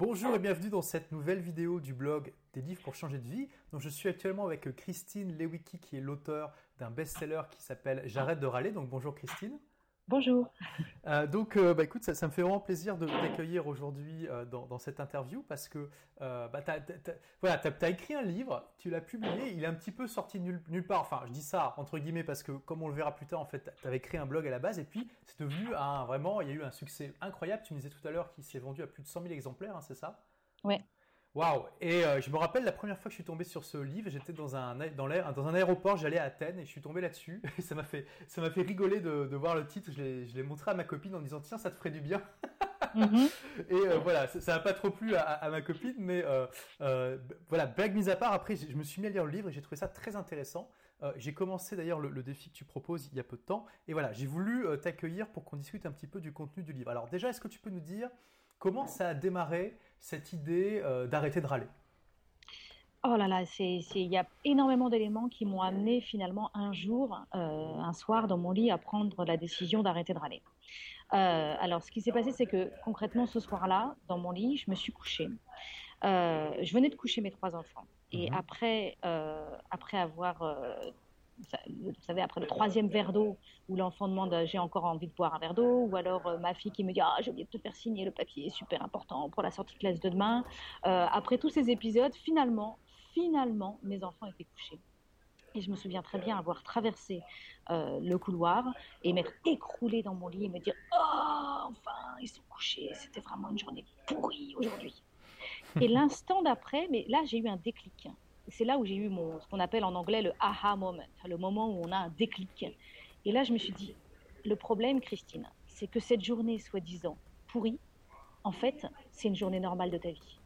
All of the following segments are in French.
Bonjour et bienvenue dans cette nouvelle vidéo du blog des livres pour changer de vie. Donc, je suis actuellement avec Christine Lewicki qui est l'auteur d'un best-seller qui s'appelle J'arrête de râler. Donc bonjour Christine. Bonjour. Euh, donc, euh, bah, écoute, ça, me fait vraiment plaisir de t'accueillir aujourd'hui euh, dans, cette interview parce que bah, tu as, écrit un livre, tu l'as publié, il est un petit peu sorti nulle, nulle, part. Enfin, je dis ça entre guillemets parce que, comme on le verra plus tard, en fait, tu avais créé un blog à la base et puis c'est devenu un vraiment, il y a eu un succès incroyable. Tu me disais tout à l'heure qu'il s'est vendu à plus de 100 000 exemplaires, hein, c'est ça? Ouais. Waouh Et euh, je me rappelle la première fois que je suis tombé sur ce livre, j'étais dans un dans l'air dans un aéroport, j'allais à Athènes et je suis tombé là-dessus. Et ça m'a fait ça m'a fait rigoler de, de, voir le titre. Je l'ai montré à ma copine en disant tiens ça te ferait du bien. Mhm. Et euh, voilà, ça n'a pas trop plu à, ma copine, mais euh, voilà, blague mise à part, après je me suis mis à lire le livre et j'ai trouvé ça très intéressant. j'ai commencé d'ailleurs le, le, défi que tu proposes il y a peu de temps, et voilà, j'ai voulu t'accueillir pour qu'on discute un petit peu du contenu du livre. Alors déjà, est-ce que tu peux nous dire Comment ça a démarré cette idée euh, d'arrêter de râler? Oh là là, il y a énormément d'éléments qui m'ont amené finalement un jour, euh, un soir dans mon lit, à prendre la décision d'arrêter de râler. Euh, alors, ce qui s'est passé, c'est que concrètement, ce soir-là, dans mon lit, je me suis couchée. je venais de coucher mes trois enfants. Et mmh après, après avoir vous savez, après le troisième verre d'eau, où l'enfant demande j'ai encore envie de boire un verre d'eau, ou alors euh, ma fille qui me dit ah j'ai oublié de te faire signer le papier, super important pour la sortie de classe de demain. Euh, après tous ces épisodes, finalement, finalement, mes enfants étaient couchés. Et je me souviens très bien avoir traversé euh, le couloir et m'être écroulée dans mon lit et me dire Oh, enfin, ils sont couchés. C'était vraiment une journée pourrie aujourd'hui. et l'instant d'après, mais là, j'ai eu un déclic c'est là où j'ai eu mon, ce qu'on appelle en anglais le aha moment, le moment où on a un déclic. Et là, je me suis dit, le problème, Christine, c'est que cette journée soi-disant pourrie, en fait, c'est une journée normale de ta vie.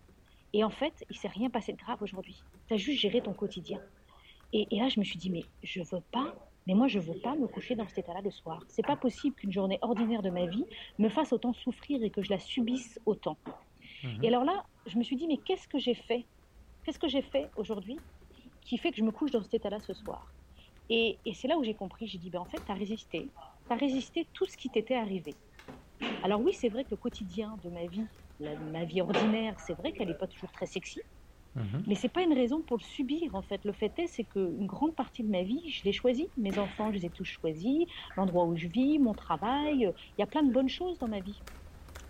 Et en fait, il s'est rien passé de grave aujourd'hui. Tu as juste géré ton quotidien. Et, là, je me suis dit, mais je veux pas, mais moi, je veux pas me coucher dans cet état-là le soir. C'est pas possible qu'une journée ordinaire de ma vie me fasse autant souffrir et que je la subisse autant. Mhm. Et alors là, je me suis dit, mais qu'est-ce que j'ai fait Qu'est-ce que j'ai fait aujourd'hui qui fait que je me couche dans cet état-là ce soir? Et, c'est là où j'ai compris, j'ai dit, ben en fait, tu as résisté, tu as résisté tout ce qui t'était arrivé. Alors oui, c'est vrai que le quotidien de ma vie, ma vie ordinaire, c'est vrai qu'elle n'est pas toujours très sexy, mhm. Mais c'est pas une raison pour le subir en fait. Le fait est, c'est qu'une grande partie de ma vie, je l'ai choisi. Mes enfants, je les ai tous choisis. L'endroit où je vis, mon travail, il y a plein de bonnes choses dans ma vie.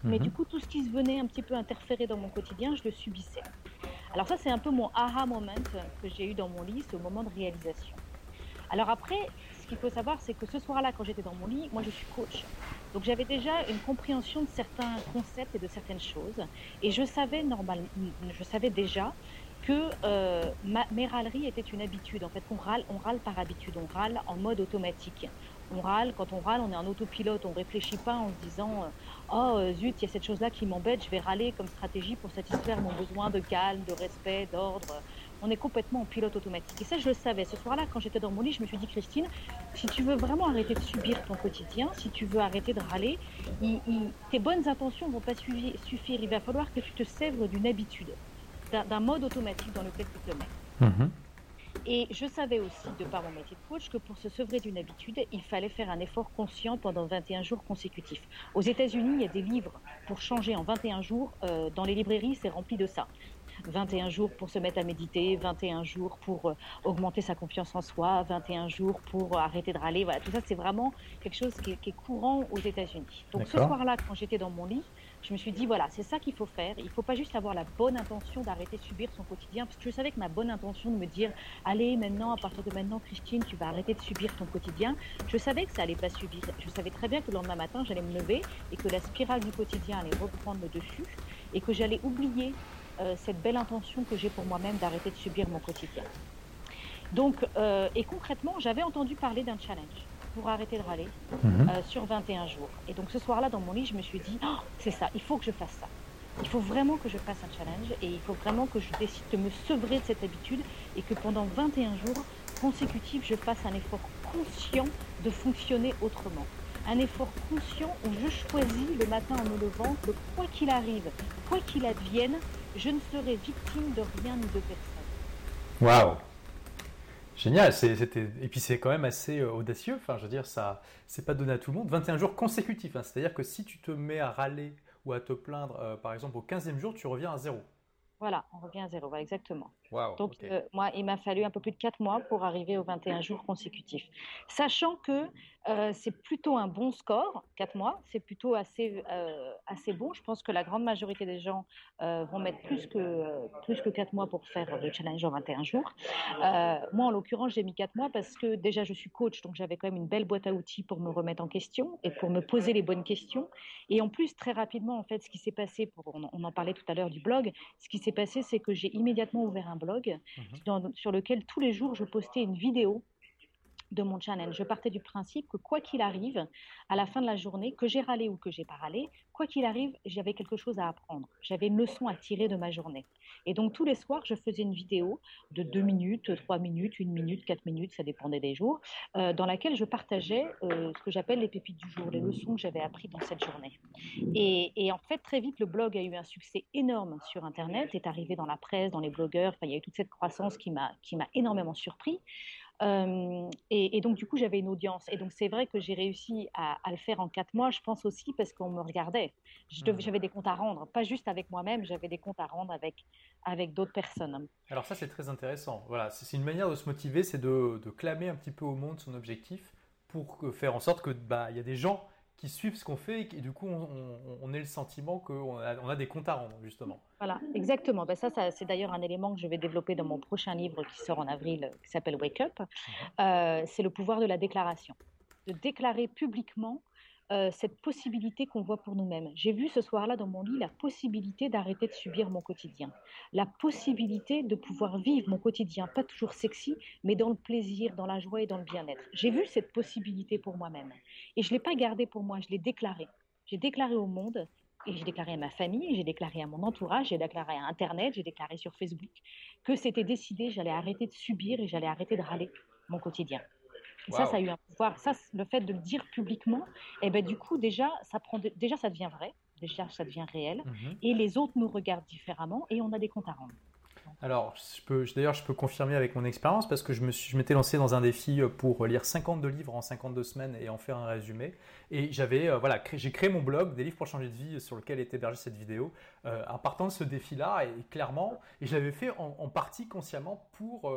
Mais mhm. du coup, tout ce qui se venait un petit peu interférer dans mon quotidien, je le subissais. Alors ça, c'est un peu mon aha moment que j'ai eu dans mon lit, c'est au moment de réalisation. Alors après, ce qu'il faut savoir, c'est que ce soir-là, quand j'étais dans mon lit, moi je suis coach. Donc j'avais déjà une compréhension de certains concepts et de certaines choses. Et je savais normalement, je savais déjà que euh, mes râleries étaient une habitude. En fait, on râle, on râle par habitude, on râle en mode automatique. On râle, quand on râle, on est en autopilote, on réfléchit pas en se disant euh, Oh euh, zut, il y a cette chose-là qui m'embête, je vais râler comme stratégie pour satisfaire mon besoin de calme, de respect, d'ordre. On est complètement en pilote automatique. Et ça, je le savais. Ce soir-là, quand j'étais dans mon lit, je me suis dit Christine, si tu veux vraiment arrêter de subir ton quotidien, si tu veux arrêter de râler, tes bonnes intentions vont pas suffire. Il va falloir que tu te sèvres d'une habitude, d'un mode automatique dans lequel tu te mets. Mhm. Et je savais aussi, de par mon métier de coach, que pour se sevrer d'une habitude, il fallait faire un effort conscient pendant 21 jours consécutifs. Aux États-Unis, il y a des livres pour changer en 21 jours. Euh, dans les librairies, c'est rempli de ça. 21 jours pour se mettre à méditer, 21 jours pour euh, augmenter sa confiance en soi, 21 jours pour arrêter de râler. Voilà, tout ça, c'est vraiment quelque chose qui est courant aux États-Unis. Donc ce soir-là, quand j'étais dans mon lit, je me suis dit, voilà, c'est ça qu'il faut faire. Il ne faut pas juste avoir la bonne intention d'arrêter de subir son quotidien, parce que je savais que ma bonne intention de me dire, allez, maintenant, à partir de maintenant, Christine, tu vas arrêter de subir ton quotidien, je savais que ça allait pas subir. Je savais très bien que le lendemain matin, j'allais me lever et que la spirale du quotidien allait reprendre le dessus et que j'allais oublier euh, cette belle intention que j'ai pour moi-même d'arrêter de subir mon quotidien. Donc, euh, et concrètement, j'avais entendu parler d'un challenge pour arrêter de râler mhm. euh, sur 21 jours. Et donc ce soir-là, dans mon lit, je me suis dit, oh, c'est ça, il faut que je fasse ça. Il faut vraiment que je fasse un challenge et il faut vraiment que je décide de me sevrer de cette habitude et que pendant 21 jours consécutifs, je fasse un effort conscient de fonctionner autrement. Un effort conscient où je choisis le matin en me levant que quoi qu'il arrive, quoi qu'il advienne, je ne serai victime de rien ni de personne. Waouh Génial, c'était et puis c'est quand même assez euh, audacieux. Enfin, je veux dire, ça, c'est pas donné à tout le monde. 21 jours consécutifs, hein. c'est-à-dire que si tu te mets à râler ou à te plaindre, par exemple, au 15e jour, tu reviens à zéro. Voilà, on revient à zéro, exactement. Donc, moi, il m'a fallu un peu plus de 4 mois pour arriver aux 21 jours consécutifs. Sachant que euh, c'est plutôt un bon score, 4 mois, c'est plutôt assez, euh, assez bon. Je pense que la grande majorité des gens euh, vont mettre plus que, plus que 4 mois pour faire le challenge en 21 jours. moi, en l'occurrence, j'ai mis 4 mois parce que déjà, je suis coach, donc j'avais quand même une belle boîte à outils pour me remettre en question et pour me poser les bonnes questions. Et en plus, très rapidement, en fait, ce qui s'est passé, pour, on, en parlait tout à l'heure du blog, ce qui s'est passé, c'est que j'ai immédiatement ouvert un blog mmh sur lequel tous les jours, je postais une vidéo de mon channel. Je partais du principe que quoi qu'il arrive, à la fin de la journée, que j'ai râlé ou que j'ai pas râlé, quoi qu'il arrive, j'avais quelque chose à apprendre. J'avais une leçon à tirer de ma journée. Et donc tous les soirs, je faisais une vidéo de deux minutes, trois minutes, une minute, quatre minutes, ça dépendait des jours, euh, dans laquelle je partageais euh, ce que j'appelle les pépites du jour, les leçons que j'avais apprises dans cette journée. Et, en fait, très vite, le blog a eu un succès énorme sur Internet, est arrivé dans la presse, dans les blogueurs. Enfin, il y a eu toute cette croissance qui m'a énormément surpris. Euh, et, donc, du coup, j'avais une audience. Et donc, c'est vrai que j'ai réussi à, le faire en quatre mois, je pense aussi parce qu'on me regardait. Mmh. J'avais des comptes à rendre, pas juste avec moi-même, j'avais des comptes à rendre avec, avec d'autres personnes. Alors ça, c'est très intéressant. Voilà, c'est une manière de se motiver, c'est de, de, clamer un petit peu au monde son objectif pour faire en sorte que bah, y a des gens qui suivent ce qu'on fait et du coup on, on, ait le sentiment qu'on a, on a, des comptes à rendre justement. Voilà, exactement. Ben ça, ça c'est d'ailleurs un élément que je vais développer dans mon prochain livre qui sort en avril, qui s'appelle Wake Up. Mhm. Euh, c'est le pouvoir de la déclaration, de déclarer publiquement euh, cette possibilité qu'on voit pour nous-mêmes. J'ai vu ce soir-là dans mon lit la possibilité d'arrêter de subir mon quotidien, la possibilité de pouvoir vivre mon quotidien, pas toujours sexy, mais dans le plaisir, dans la joie et dans le bien-être. J'ai vu cette possibilité pour moi-même et je ne l'ai pas gardée pour moi, je l'ai déclarée. J'ai déclaré au monde et j'ai déclaré à ma famille, j'ai déclaré à mon entourage, j'ai déclaré à Internet, j'ai déclaré sur Facebook que c'était décidé, j'allais arrêter de subir et j'allais arrêter de râler mon quotidien ça, ça a eu un pouvoir. Ça, le fait de le dire publiquement, et eh ben, du coup, déjà ça, prend déjà, ça devient vrai, déjà, ça devient réel, mhm. et les autres nous regardent différemment, et on a des comptes à rendre. Alors, d'ailleurs, je peux confirmer avec mon expérience parce que je m'étais lancé dans un défi euh, pour lire 52 livres en 52 semaines et en faire un résumé. Et j'avais, euh, voilà, j'ai créé mon blog, des livres pour changer de vie, sur lequel est hébergée cette vidéo, euh, en partant de ce défi-là. Et clairement, et je l'avais fait en, partie consciemment pour,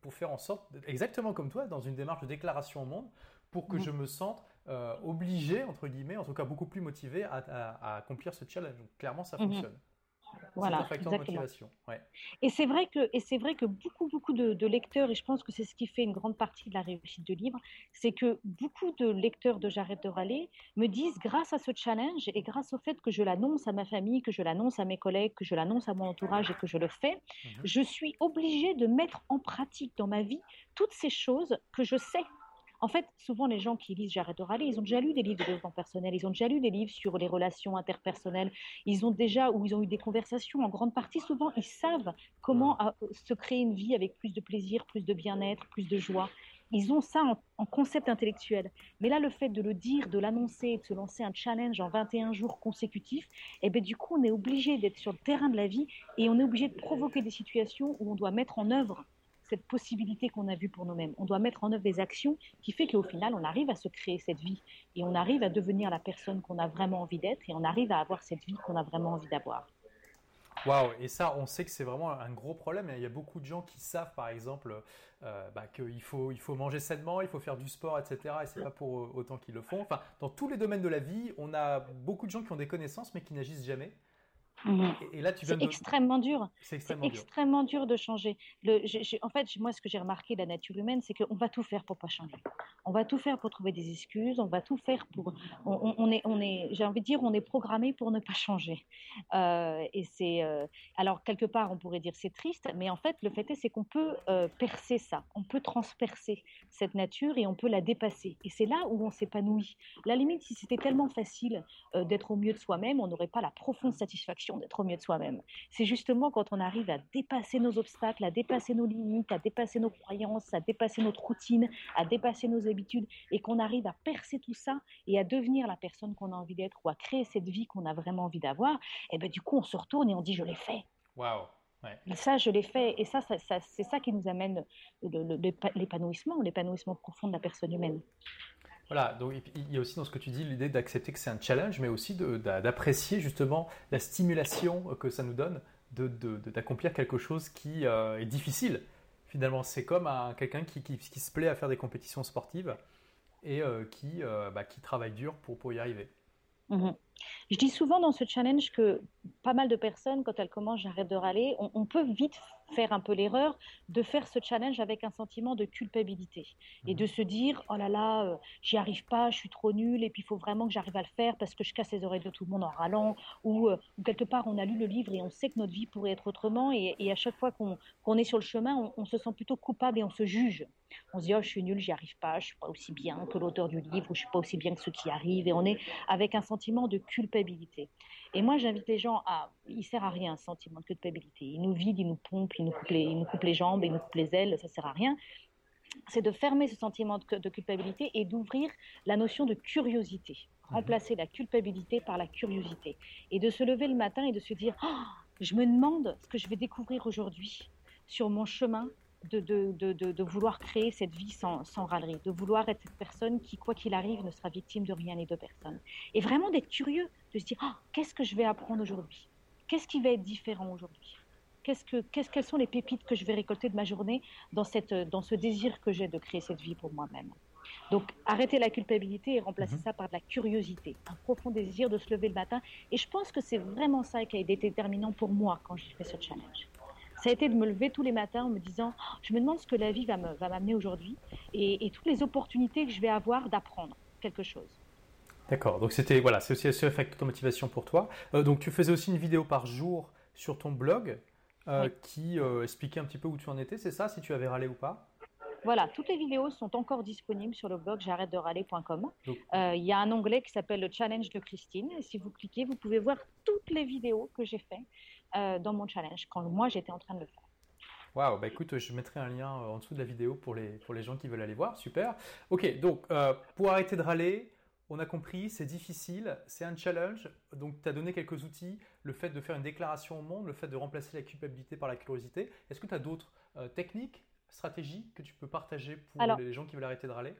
pour faire en sorte, exactement comme toi, dans une démarche de déclaration au monde, pour que mmh. je me sente obligé, entre guillemets, en tout cas beaucoup plus motivé à, accomplir ce challenge. Donc, clairement, ça mmh fonctionne. Voilà, Et c'est vrai que et c'est vrai que beaucoup beaucoup de, lecteurs et je pense que c'est ce qui fait une grande partie de la réussite de livre, c'est que beaucoup de lecteurs de J'arrête de râler me disent grâce à ce challenge et grâce au fait que je l'annonce à ma famille, que je l'annonce à mes collègues, que je l'annonce à mon entourage et que je le fais, mhm. je suis obligée de mettre en pratique dans ma vie toutes ces choses que je sais en fait, souvent, les gens qui lisent J'arrête de râler, ils ont déjà lu des livres de développement personnel, ils ont déjà lu des livres sur les relations interpersonnelles, ils ont déjà, ou ils ont eu des conversations, en grande partie, souvent, ils savent comment euh, se créer une vie avec plus de plaisir, plus de bien-être, plus de joie. Ils ont ça en, concept intellectuel. Mais là, le fait de le dire, de l'annoncer, de se lancer un challenge en 21 jours consécutifs, eh ben, du coup, on est obligé d'être sur le terrain de la vie et on est obligé de provoquer des situations où on doit mettre en œuvre cette possibilité qu'on a vue pour nous-mêmes. On doit mettre en œuvre des actions qui fait qu'au final, on arrive à se créer cette vie et on arrive à devenir la personne qu'on a vraiment envie d'être et on arrive à avoir cette vie qu'on a vraiment envie d'avoir. Waouh, et ça, on sait que c'est vraiment un gros problème. Il y a beaucoup de gens qui savent, par exemple, euh, bah, qu'il faut, il faut manger sainement, il faut faire du sport, etc. Et c'est pas pour autant qu'ils le font. Enfin, dans tous les domaines de la vie, on a beaucoup de gens qui ont des connaissances mais qui n'agissent jamais. Et, là, tu c'est extrêmement dur. C'est extrêmement, dur. de changer. Le, en fait, moi, ce que j'ai remarqué de la nature humaine, c'est qu'on va tout faire pour pas changer. On va tout faire pour trouver des excuses. On va tout faire pour. On, est, on est. J'ai envie de dire, on est programmé pour ne pas changer. Euh, et c'est. Euh, alors quelque part, on pourrait dire c'est triste, mais en fait, le fait est, c'est qu'on peut euh, percer ça. On peut transpercer cette nature et on peut la dépasser. Et c'est là où on s'épanouit. La limite, si c'était tellement facile d'être au mieux de soi-même, on n'aurait pas la profonde satisfaction d'être au mieux de soi-même. C'est justement quand on arrive à dépasser nos obstacles, à dépasser nos limites, à dépasser nos croyances, à dépasser notre routine, à dépasser nos habitudes, et qu'on arrive à percer tout ça et à devenir la personne qu'on a envie d'être ou à créer cette vie qu'on a vraiment envie d'avoir, et ben du coup on se retourne et on dit je l'ai fait. Waouh. Et ça, je l'ai fait. Et ça, c'est ça qui nous amène l'épanouissement, l'épanouissement profond de la personne humaine. Voilà, donc il y a aussi dans ce que tu dis l'idée d'accepter que c'est un challenge, mais aussi d'apprécier justement la stimulation que ça nous donne d'accomplir de, quelque chose qui euh, est difficile. Finalement, c'est comme quelqu'un qui, qui, se plaît à faire des compétitions sportives et euh, qui, euh, bah, qui travaille dur pour, pour y arriver. Mhm. Je dis souvent dans ce challenge que pas mal de personnes, quand elles commencent J'arrête de râler, on, peut vite faire un peu l'erreur de faire ce challenge avec un sentiment de culpabilité et de mhm. se dire oh là là, euh, j'y arrive pas, je suis trop nul et puis il faut vraiment que j'arrive à le faire parce que je casse les oreilles de tout le monde en râlant ou, euh, quelque part on a lu le livre et on sait que notre vie pourrait être autrement et, à chaque fois qu'on est sur le chemin, on, on, se sent plutôt coupable et on se juge. On se dit oh je suis nul, j'y arrive pas, je suis pas aussi bien que l'auteur du livre ou je suis pas aussi bien que ceux qui arrivent et on est avec un sentiment de culpabilité. Et moi, j'invite les gens à. Il sert à rien, ce sentiment de culpabilité. Il nous vide, il nous pompe, il nous coupe les, il nous coupe les jambes, il nous coupe les ailes, ça sert à rien. C'est de fermer ce sentiment de, culpabilité et d'ouvrir la notion de curiosité. Mhm. Remplacer la culpabilité par la curiosité. Et de se lever le matin et de se dire oh, Je me demande ce que je vais découvrir aujourd'hui sur mon chemin de, de, de, vouloir créer cette vie sans, sans, râlerie, de vouloir être cette personne qui, quoi qu'il arrive, ne sera victime de rien ni de personne. Et vraiment d'être curieux, de se dire ah, qu'est-ce que je vais apprendre aujourd'hui? Qu'est-ce qui va être différent aujourd'hui? Qu'est-ce que, qu'est-ce, Quelles sont les pépites que je vais récolter de ma journée dans, cette, dans ce désir que j'ai de créer cette vie pour moi-même? Donc, arrêter la culpabilité et remplacer mhm. ça par de la curiosité, un profond désir de se lever le matin. Et je pense que c'est vraiment ça qui a été déterminant pour moi quand j'ai fait ce challenge ça a été de me lever tous les matins en me disant oh, je me demande ce que la vie va m'amener aujourd'hui et, toutes les opportunités que je vais avoir d'apprendre quelque chose. D'accord, donc c'était voilà, c'est aussi ce effet de motivation pour toi. Euh, donc tu faisais aussi une vidéo par jour sur ton blog euh, qui euh, expliquait un petit peu où tu en étais, c'est ça, si tu avais râlé ou pas? Voilà, toutes les vidéos sont encore disponibles sur le blog j'arrête de râler.com. Il y a un onglet qui s'appelle le challenge de Christine. Et si vous cliquez, vous pouvez voir toutes les vidéos que j'ai faites euh, dans mon challenge quand moi j'étais en train de le faire. Waouh, bah écoute, je mettrai un lien euh, en dessous de la vidéo pour les, pour les gens qui veulent aller voir, super. Ok, donc euh, pour arrêter de râler, on a compris, c'est difficile, c'est un challenge, donc tu as donné quelques outils, le fait de faire une déclaration au monde, le fait de remplacer la culpabilité par la curiosité. Est-ce que tu as d'autres techniques, stratégies que tu peux partager pour les gens qui veulent arrêter de râler?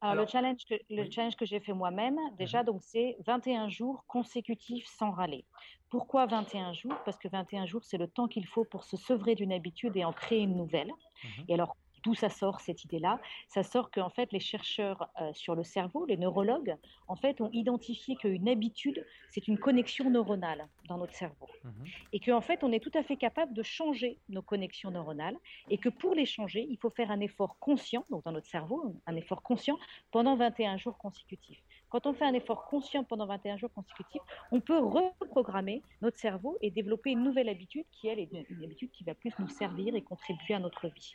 Alors, le challenge que, le challenge que j'ai fait moi-même, déjà, mhm. donc c'est 21 jours consécutifs sans râler. Pourquoi 21 jours? Parce que 21 jours, c'est le temps qu'il faut pour se sevrer d'une habitude et en créer une nouvelle. Mhm. Et alors, D'où ça sort cette idée-là Ça sort qu'en fait, les chercheurs euh, sur le cerveau, les neurologues, en fait, ont identifié qu'une habitude, c'est une connexion neuronale dans notre cerveau. Mhm. Et qu'en fait, on est tout à fait capable de changer nos connexions neuronales. Et que pour les changer, il faut faire un effort conscient, donc dans notre cerveau, un effort conscient, pendant 21 jours consécutifs. Quand on fait un effort conscient pendant 21 jours consécutifs, on peut reprogrammer notre cerveau et développer une nouvelle habitude qui, elle, est une habitude qui va plus nous servir et contribuer à notre vie.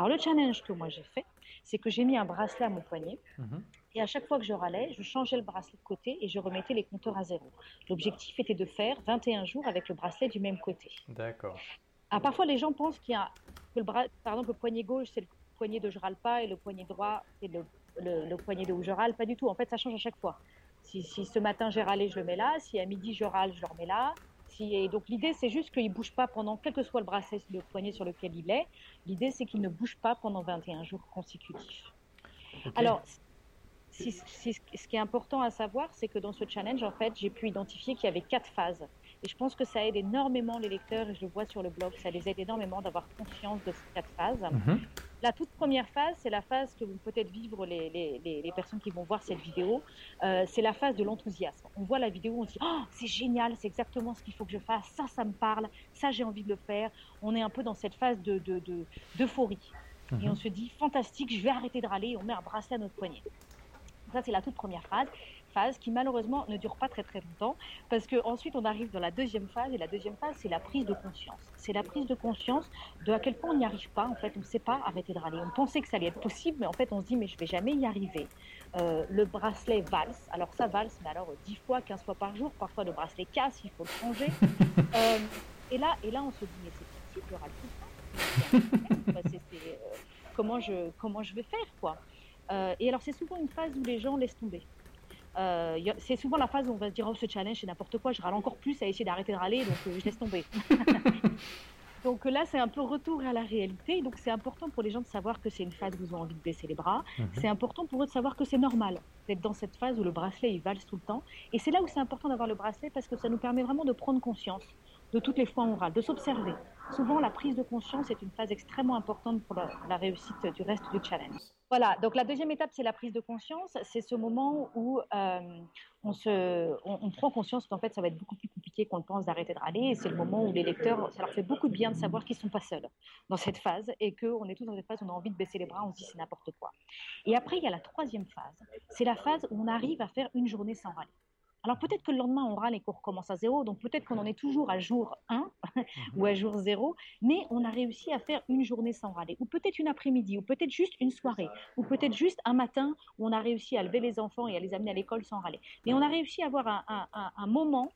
Alors le challenge que moi j'ai fait, c'est que j'ai mis un bracelet à mon poignet. Mhm. Et à chaque fois que je râlais, je changeais le bracelet de côté et je remettais les compteurs à zéro. L'objectif était de faire 21 jours avec le bracelet du même côté. D'accord. Ah, parfois, les gens pensent qu'il y a que le bras, par exemple, le poignet gauche, c'est le poignet de je râle pas et le poignet droit, c'est le, le, poignet de où je râle. Pas du tout. En fait, ça change à chaque fois. Si, si ce matin j'ai râlé, je le mets là. Si à midi je râle, je le remets là. Et donc l'idée, c'est juste qu'il ne bouge pas pendant, quel que soit le bracelet, le poignet sur lequel il est, l'idée, c'est qu'il ne bouge pas pendant 21 jours consécutifs. Alors, ce qui est important à savoir, c'est que dans ce challenge, en fait, j'ai pu identifier qu'il y avait quatre phases. Et je pense que ça aide énormément les lecteurs, et je le vois sur le blog, ça les aide énormément d'avoir conscience de ces quatre phases. Mhm. La toute première phase, c'est la phase que vont peut-être vivre les, les, les, personnes qui vont voir cette vidéo. Euh, c'est la phase de l'enthousiasme. On voit la vidéo, on se dit oh, c'est génial, c'est exactement ce qu'il faut que je fasse, ça, ça me parle, ça, j'ai envie de le faire. On est un peu dans cette phase d'euphorie. De, de, Et mhm. on se dit fantastique, je vais arrêter de râler, on met un bracelet à notre poignet. Ça, c'est la toute première phase phase qui malheureusement ne dure pas très très longtemps parce que ensuite on arrive dans la deuxième phase et la deuxième phase c'est la prise de conscience. C'est la prise de conscience de à quel point on n'y arrive pas en fait, on ne sait pas arrêter de râler. On pensait que ça allait être possible mais en fait on se dit mais je vais jamais y arriver. Euh, le bracelet valse, alors ça valse mais alors 10 fois, 15 fois par jour, parfois le bracelet casse, il faut le changer. Euh, et là et là on se dit mais c'est possible, je râle tout le temps. Euh, comment je comment je vais faire quoi. et alors c'est souvent une phase où les gens laissent tomber. Euh, c'est souvent la phase où on va se dire oh ce challenge c'est n'importe quoi, je râle encore plus à essayer d'arrêter de râler donc euh, je laisse tomber. Donc là, c'est un peu retour à la réalité. Donc c'est important pour les gens de savoir que c'est une phase où ils ont envie de baisser les bras. Mhm. C'est important pour eux de savoir que c'est normal d'être dans cette phase où le bracelet il valse tout le temps. Et c'est là où c'est important d'avoir le bracelet parce que ça nous permet vraiment de prendre conscience de toutes les fois orales, de s'observer. Souvent, la prise de conscience est une phase extrêmement importante pour la, réussite du reste du challenge. Voilà, donc la deuxième étape, c'est la prise de conscience. C'est ce moment où euh, on, se, on, prend conscience qu'en fait, ça va être beaucoup plus compliqué qu'on le pense d'arrêter de râler. Et c'est le moment où les lecteurs, ça leur fait beaucoup de bien de savoir qu'ils ne sont pas seuls dans cette phase et qu'on est tous dans cette phase où on a envie de baisser les bras, on se dit c'est n'importe quoi. Et après, il y a la troisième phase. C'est la phase où on arrive à faire une journée sans râler. Alors peut-être que le lendemain, on râle et qu'on recommence à zéro, donc peut-être qu'on en est toujours à jour 1 ou à jour 0, mais on a réussi à faire une journée sans râler, ou peut-être une après-midi, ou peut-être juste une soirée, ou peut-être juste un matin où on a réussi à lever les enfants et à les amener à l'école sans râler. Mais on a réussi à avoir un, moment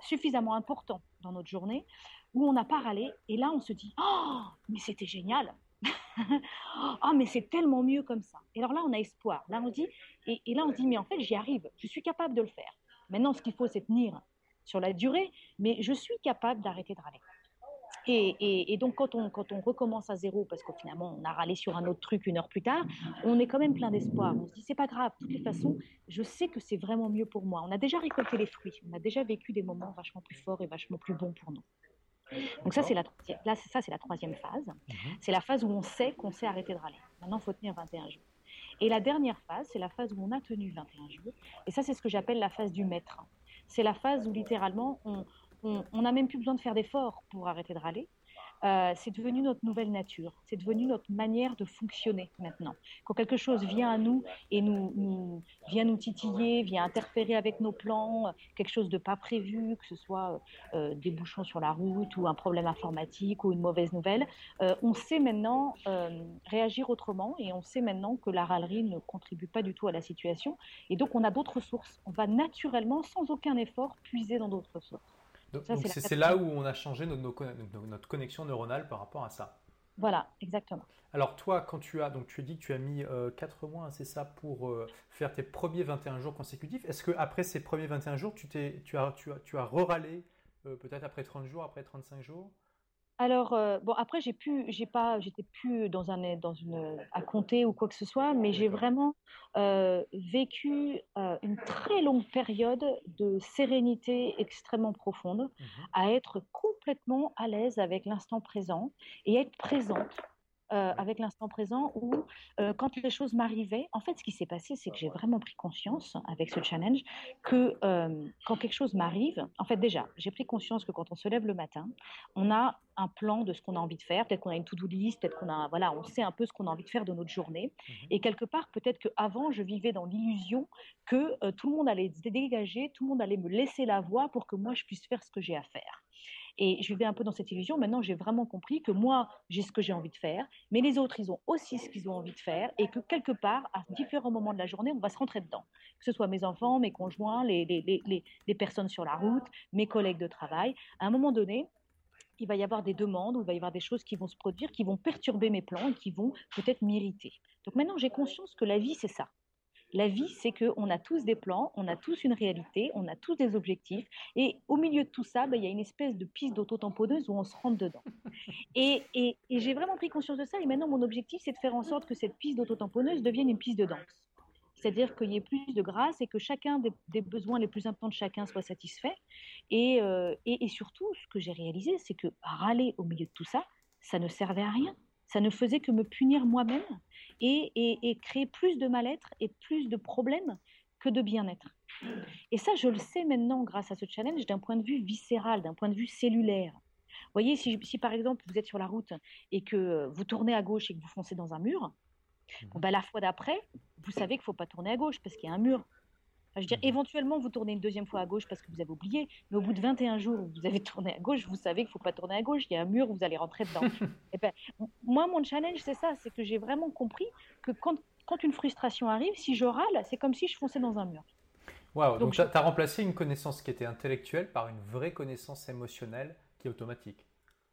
suffisamment important dans notre journée où on n'a pas râlé, et là on se dit, oh, mais c'était génial oh, mais c'est tellement mieux comme ça. Et alors là, on a espoir. Là, on dit, et, et là, on dit, mais en fait, j'y arrive. Je suis capable de le faire. Maintenant, ce qu'il faut, c'est tenir sur la durée, mais je suis capable d'arrêter de râler. Et, donc, quand on, quand on recommence à zéro, parce qu'au finalement, on a râlé sur un autre truc une heure plus tard, on est quand même plein d'espoir. On se dit, c'est pas grave, de toutes les façons, je sais que c'est vraiment mieux pour moi. On a déjà récolté les fruits, on a déjà vécu des moments vachement plus forts et vachement plus bons pour nous. Donc, ça, c'est la, là, ça, c'est la troisième phase. Mhm. C'est la phase où on sait qu'on sait arrêter de râler. Maintenant, il faut tenir 21 jours. Et la dernière phase, c'est la phase où on a tenu 21 jours. Et ça, c'est ce que j'appelle la phase du maître. C'est la phase où littéralement, on n'a même plus besoin de faire d'efforts pour arrêter de râler. Euh, c'est devenu notre nouvelle nature, c'est devenu notre manière de fonctionner maintenant. Quand quelque chose vient à nous et nous, vient nous titiller, vient interférer avec nos plans, quelque chose de pas prévu, que ce soit euh, des bouchons sur la route ou un problème informatique ou une mauvaise nouvelle, euh, on sait maintenant réagir autrement et on sait maintenant que la râlerie ne contribue pas du tout à la situation. Et donc on a d'autres sources. On va naturellement, sans aucun effort, puiser dans d'autres sources. Donc c'est là où on a changé notre, connexion neuronale par rapport à ça. Voilà, exactement. Alors toi, quand tu as, donc tu as dit que tu as mis 4 euh, mois, hein, c'est ça, pour euh, faire tes premiers 21 jours consécutifs. Est-ce qu'après ces premiers 21 jours, tu, tu as, tu as, tu as re-râlé euh, peut-être après 30 jours, après 35 jours? Alors, euh, bon, après, j'ai pu, j'ai pas, j'étais plus dans un, dans une, à compter ou quoi que ce soit, mais j'ai vraiment euh, vécu euh, une très longue période de sérénité extrêmement profonde, mmh à être complètement à l'aise avec l'instant présent et être présente euh, avec l'instant présent où, euh, quand les choses m'arrivaient, en fait, ce qui s'est passé, c'est que j'ai vraiment pris conscience avec ce challenge que euh, quand quelque chose m'arrive, en fait, déjà, j'ai pris conscience que quand on se lève le matin, on a un plan de ce qu'on a envie de faire. Peut-être qu'on a une to-do list, peut-être qu'on a, voilà, on sait un peu ce qu'on a envie de faire de notre journée. Mmh Et quelque part, peut-être qu'avant, je vivais dans l'illusion que tout le monde allait se dégager, tout le monde allait me laisser la voie pour que moi, je puisse faire ce que j'ai à faire. Et je vivais un peu dans cette illusion. Maintenant, j'ai vraiment compris que moi, j'ai ce que j'ai envie de faire, mais les autres, ils ont aussi ce qu'ils ont envie de faire, et que quelque part, à différents moments de la journée, on va se rentrer dedans. Que ce soit mes enfants, mes conjoints, les, les, les, personnes sur la route, mes collègues de travail. À un moment donné, il va y avoir des demandes, ou il va y avoir des choses qui vont se produire, qui vont perturber mes plans et qui vont peut-être m'irriter. Donc maintenant, j'ai conscience que la vie, c'est ça. La vie, c'est qu'on a tous des plans, on a tous une réalité, on a tous des objectifs. Et au milieu de tout ça, ben, il y a une espèce de piste d'auto-tamponneuse où on se rentre dedans. Et, j'ai vraiment pris conscience de ça. Et maintenant, mon objectif, c'est de faire en sorte que cette piste d'auto-tamponneuse devienne une piste de danse. C'est-à-dire qu'il y ait plus de grâce et que chacun des, besoins les plus importants de chacun soit satisfait. Euh, et, et surtout, ce que j'ai réalisé, c'est que râler au milieu de tout ça, ça ne servait à rien. Ça ne faisait que me punir moi-même et, créer plus de mal-être et plus de problèmes que de bien-être. Et ça, je le sais maintenant grâce à ce challenge d'un point de vue viscéral, d'un point de vue cellulaire. Vous voyez, si, par exemple vous êtes sur la route et que vous tournez à gauche et que vous foncez dans un mur, mmh. ben, la fois d'après, vous savez qu'il ne faut pas tourner à gauche parce qu'il y a un mur je veux dire, mhm. éventuellement, vous tournez une deuxième fois à gauche parce que vous avez oublié, mais au bout de 21 jours où vous avez tourné à gauche, vous savez qu'il ne faut pas tourner à gauche, il y a un mur, vous allez rentrer dedans. et ben, moi, mon challenge, c'est ça, c'est que j'ai vraiment compris que quand, quand, une frustration arrive, si je râle, c'est comme si je fonçais dans un mur. Waouh, donc, tu as, remplacé une connaissance qui était intellectuelle par une vraie connaissance émotionnelle qui est automatique.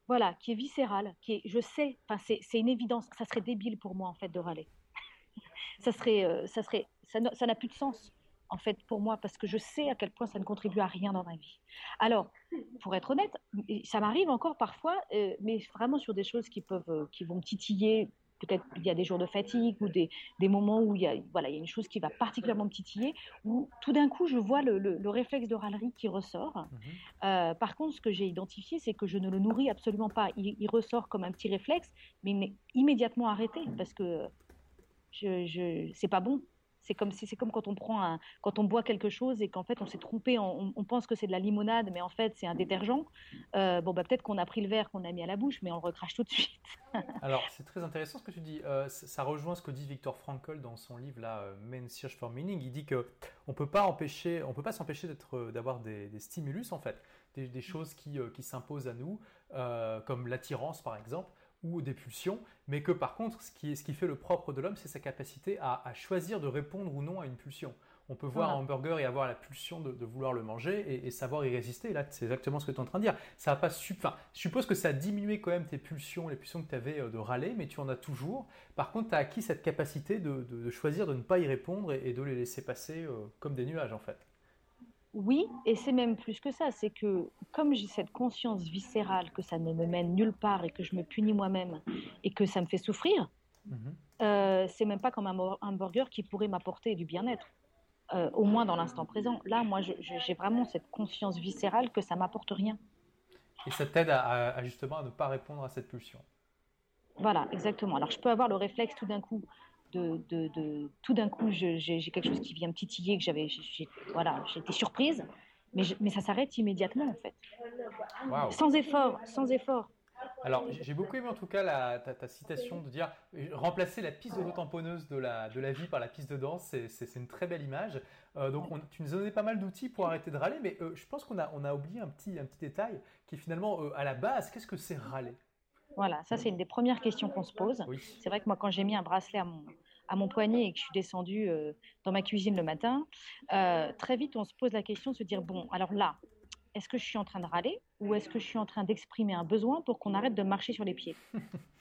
Voilà, qui est viscérale, qui est, je sais, c'est une évidence, ça serait débile pour moi en fait de râler. ça serait, euh, ça serait, ça n'a plus de sens en fait, pour moi, parce que je sais à quel point ça ne contribue à rien dans ma vie. Alors, pour être honnête, ça m'arrive encore parfois, euh, mais vraiment sur des choses qui peuvent, euh, qui vont titiller. Peut-être il y a des jours de fatigue ou des, des, moments où il y, a, voilà, il y a une chose qui va particulièrement me titiller, où tout d'un coup je vois le, le, réflexe de râlerie qui ressort. Mmh euh, par contre, ce que j'ai identifié, c'est que je ne le nourris absolument pas. Il, il ressort comme un petit réflexe, mais il m'est immédiatement arrêté parce que je, je c'est pas bon. C'est comme si c'est comme quand on prend un, quand on boit quelque chose et qu'en fait on s'est trompé, on, pense que c'est de la limonade, mais en fait c'est un détergent. Euh, bon bah peut-être qu'on a pris le verre qu'on a mis à la bouche, mais on le recrache tout de suite. Alors c'est très intéressant ce que tu dis. Euh, ça rejoint ce que dit Victor Frankl dans son livre là, euh, Men Search for Meaning. Il dit que on peut pas empêcher, on peut pas s'empêcher d'être, d'avoir des, stimulus en fait, des, des choses qui, qui s'imposent à nous, comme l'attirance par exemple ou des pulsions, mais que par contre, ce qui, ce qui fait le propre de l'homme, c'est sa capacité à, choisir de répondre ou non à une pulsion. On peut voir un hamburger et avoir la pulsion de, vouloir le manger et, savoir y résister. là, c'est exactement ce que tu es en train de dire. Ça pas enfin, je suppose que ça a diminué quand même tes pulsions, les pulsions que tu avais euh, de râler, mais tu en as toujours. Par contre, tu as acquis cette capacité de, choisir de ne pas y répondre et, de les laisser passer euh, comme des nuages, en fait. Oui, et c'est même plus que ça, c'est que comme j'ai cette conscience viscérale que ça ne me mène nulle part et que je me punis moi-même et que ça me fait souffrir, mhm. euh, c'est même pas comme un hamburger qui pourrait m'apporter du bien-être, euh, au moins dans l'instant présent. Là, moi, j'ai vraiment cette conscience viscérale que ça m'apporte rien. Et ça t'aide à, justement à ne pas répondre à cette pulsion. Voilà, exactement. Alors je peux avoir le réflexe tout d'un coup de, tout d'un coup, j'ai quelque chose qui vient me titiller, que j'avais, voilà, j'ai été surprise, mais, mais ça s'arrête immédiatement en fait. Sans effort, sans effort. Alors, j'ai beaucoup aimé en tout cas la, ta, citation de dire remplacer la piste de tamponneuse de la, de la vie par la piste de danse, c'est une très belle image. Euh, donc, tu nous as donné pas mal d'outils pour arrêter de râler, mais euh, je pense qu'on a, on a oublié un petit, un petit détail qui est finalement euh, à la base, qu'est-ce que c'est râler? Voilà, ça c'est une des premières questions qu'on se pose. C'est vrai que moi quand j'ai mis un bracelet à mon, à mon poignet et que je suis descendue euh, dans ma cuisine le matin, euh, très vite on se pose la question de se dire, bon, alors là, est-ce que je suis en train de râler ou est-ce que je suis en train d'exprimer un besoin pour qu'on arrête de marcher sur les pieds?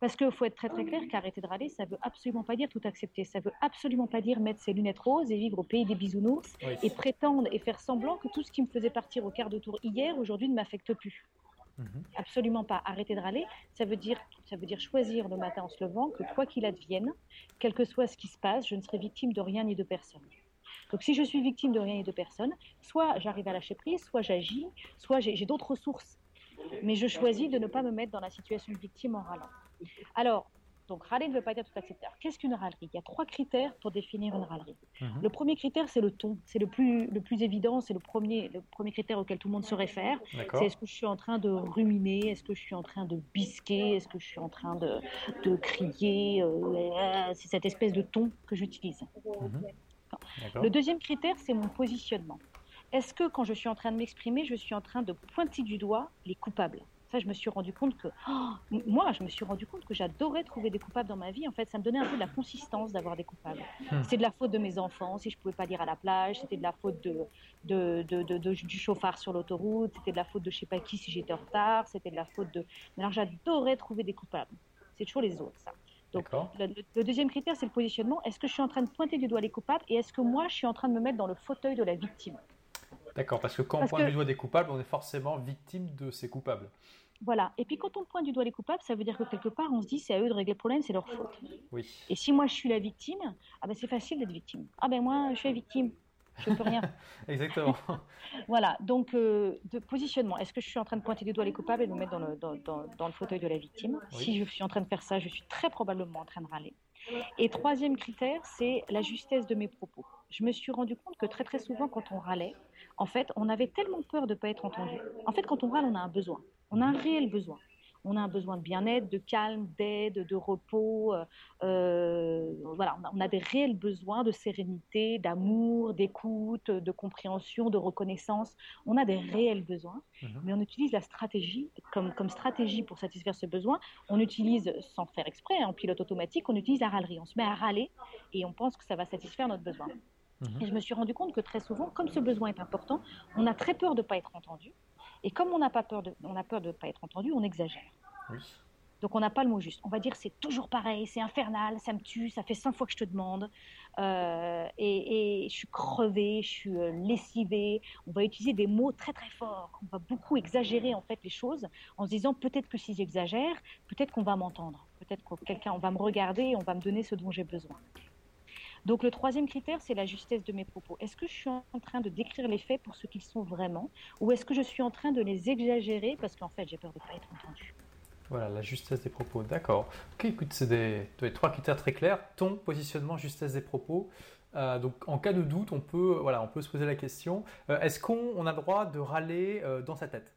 Parce qu'il faut être très très clair qu'arrêter de râler, ça veut absolument pas dire tout accepter. Ça veut absolument pas dire mettre ses lunettes roses et vivre au pays des bisounours et prétendre et faire semblant que tout ce qui me faisait partir au quart de tour hier, aujourd'hui ne m'affecte plus. Mhm. Absolument pas. Arrêter de râler, ça veut, dire, ça veut dire choisir le matin en se levant que quoi qu'il advienne, quel que soit ce qui se passe, je ne serai victime de rien ni de personne. Donc si je suis victime de rien ni de personne, soit j'arrive à lâcher prise, soit j'agis, soit j'ai d'autres ressources. Mais je choisis de ne pas me mettre dans la situation de victime en râlant. Alors, donc râler ne veut pas dire tout accepter. Qu'est-ce qu'une râlerie? Il y a trois critères pour définir une râlerie. Mhm. Le premier critère, c'est le ton. C'est le plus, le plus évident, c'est le premier, le premier critère auquel tout le monde se réfère. C'est est-ce que je suis en train de ruminer? Est-ce que je suis en train de bisquer? Est-ce que je suis en train de, de crier? Euh, C'est cette espèce de ton que j'utilise. Mhm. Le deuxième critère, c'est mon positionnement. Est-ce que quand je suis en train de m'exprimer, je suis en train de pointer du doigt les coupables? Je me suis rendu compte que, oh, moi, je me suis rendu compte que j'adorais trouver des coupables dans ma vie. En fait, ça me donnait un peu de la consistance d'avoir des coupables. Hmm. C'est de la faute de mes enfants, si je pouvais pas lire à la plage, c'était de la faute de, de, de, du chauffard sur l'autoroute, c'était de la faute de je sais pas qui si j'étais en retard, c'était de la faute de. Alors, j'adorais trouver des coupables. C'est toujours les autres, ça. Donc, le, le, deuxième critère, c'est le positionnement. Est-ce que je suis en train de pointer du doigt les coupables et est-ce que moi, je suis en train de me mettre dans le fauteuil de la victime? D'accord, parce que quand on pointe du doigt des coupables, on est forcément victime de ces coupables. Voilà. Et puis quand on pointe du doigt les coupables, ça veut dire que quelque part, on se dit c'est à eux de régler le problème, c'est leur faute. Oui. Et si moi je suis la victime, ah ben c'est facile d'être victime. Ah ben moi je suis la victime, je ne peux rien. Exactement. voilà. Donc euh, de positionnement. Est-ce que je suis en train de pointer du doigt les coupables et de me mettre dans le, dans, dans, le fauteuil de la victime? Si je suis en train de faire ça, je suis très probablement en train de râler. Et troisième critère, c'est la justesse de mes propos. Je me suis rendu compte que très très souvent, quand on râlait, en fait, on avait tellement peur de ne pas être entendu. En fait, quand on râle, on a un besoin. On a un réel besoin. On a un besoin de bien-être, de calme, d'aide, de repos. Euh, euh, voilà, on a, des réels besoins de sérénité, d'amour, d'écoute, de compréhension, de reconnaissance. On a des réels besoins, mhm. mais on utilise la stratégie comme, comme stratégie pour satisfaire ce besoin. On utilise, sans faire exprès, en pilote automatique, on utilise la râlerie. On se met à râler et on pense que ça va satisfaire notre besoin. Mhm. Et je me suis rendu compte que très souvent, comme ce besoin est important, on a très peur de ne pas être entendu. Et comme on n'a pas peur de, on a peur de ne pas être entendu, on exagère. Donc on n'a pas le mot juste. On va dire c'est toujours pareil, c'est infernal, ça me tue, ça fait cinq fois que je te demande, euh, et, je suis crevée, je suis euh, lessivée. On va utiliser des mots très très forts. On va beaucoup exagérer en fait les choses en se disant peut-être que si j'exagère, peut-être qu'on va m'entendre, peut-être que quelqu'un on va me regarder et on va me donner ce dont j'ai besoin. Donc le troisième critère, c'est la justesse de mes propos. Est-ce que je suis en train de décrire les faits pour ce qu'ils sont vraiment, ou est-ce que je suis en train de les exagérer parce qu'en fait j'ai peur de ne pas être entendu? Voilà, la justesse des propos, d'accord. Ok, écoute, c'est des, trois critères très clairs. Ton positionnement, justesse des propos. Euh, donc, en cas de doute, on peut, voilà, on peut se poser la question euh, est-ce qu'on a le droit de râler euh, dans sa tête?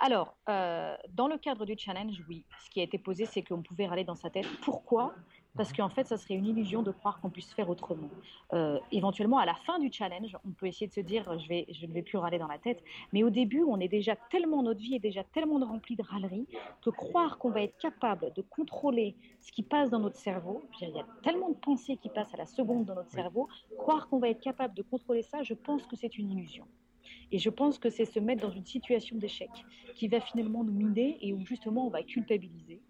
Alors, dans le cadre du challenge, oui. Ce qui a été posé, c'est qu'on pouvait râler dans sa tête. Pourquoi? Parce qu'en fait, ça serait une illusion de croire qu'on puisse faire autrement. Euh, éventuellement, à la fin du challenge, on peut essayer de se dire je, vais, je ne vais plus râler dans la tête, mais au début, on est déjà tellement, notre vie est déjà tellement remplie de râleries que croire qu'on va être capable de contrôler ce qui passe dans notre cerveau, il y a tellement de pensées qui passent à la seconde dans notre cerveau, croire qu'on va être capable de contrôler ça, je pense que c'est une illusion. Et je pense que c'est se mettre dans une situation d'échec qui va finalement nous miner et où justement on va culpabiliser.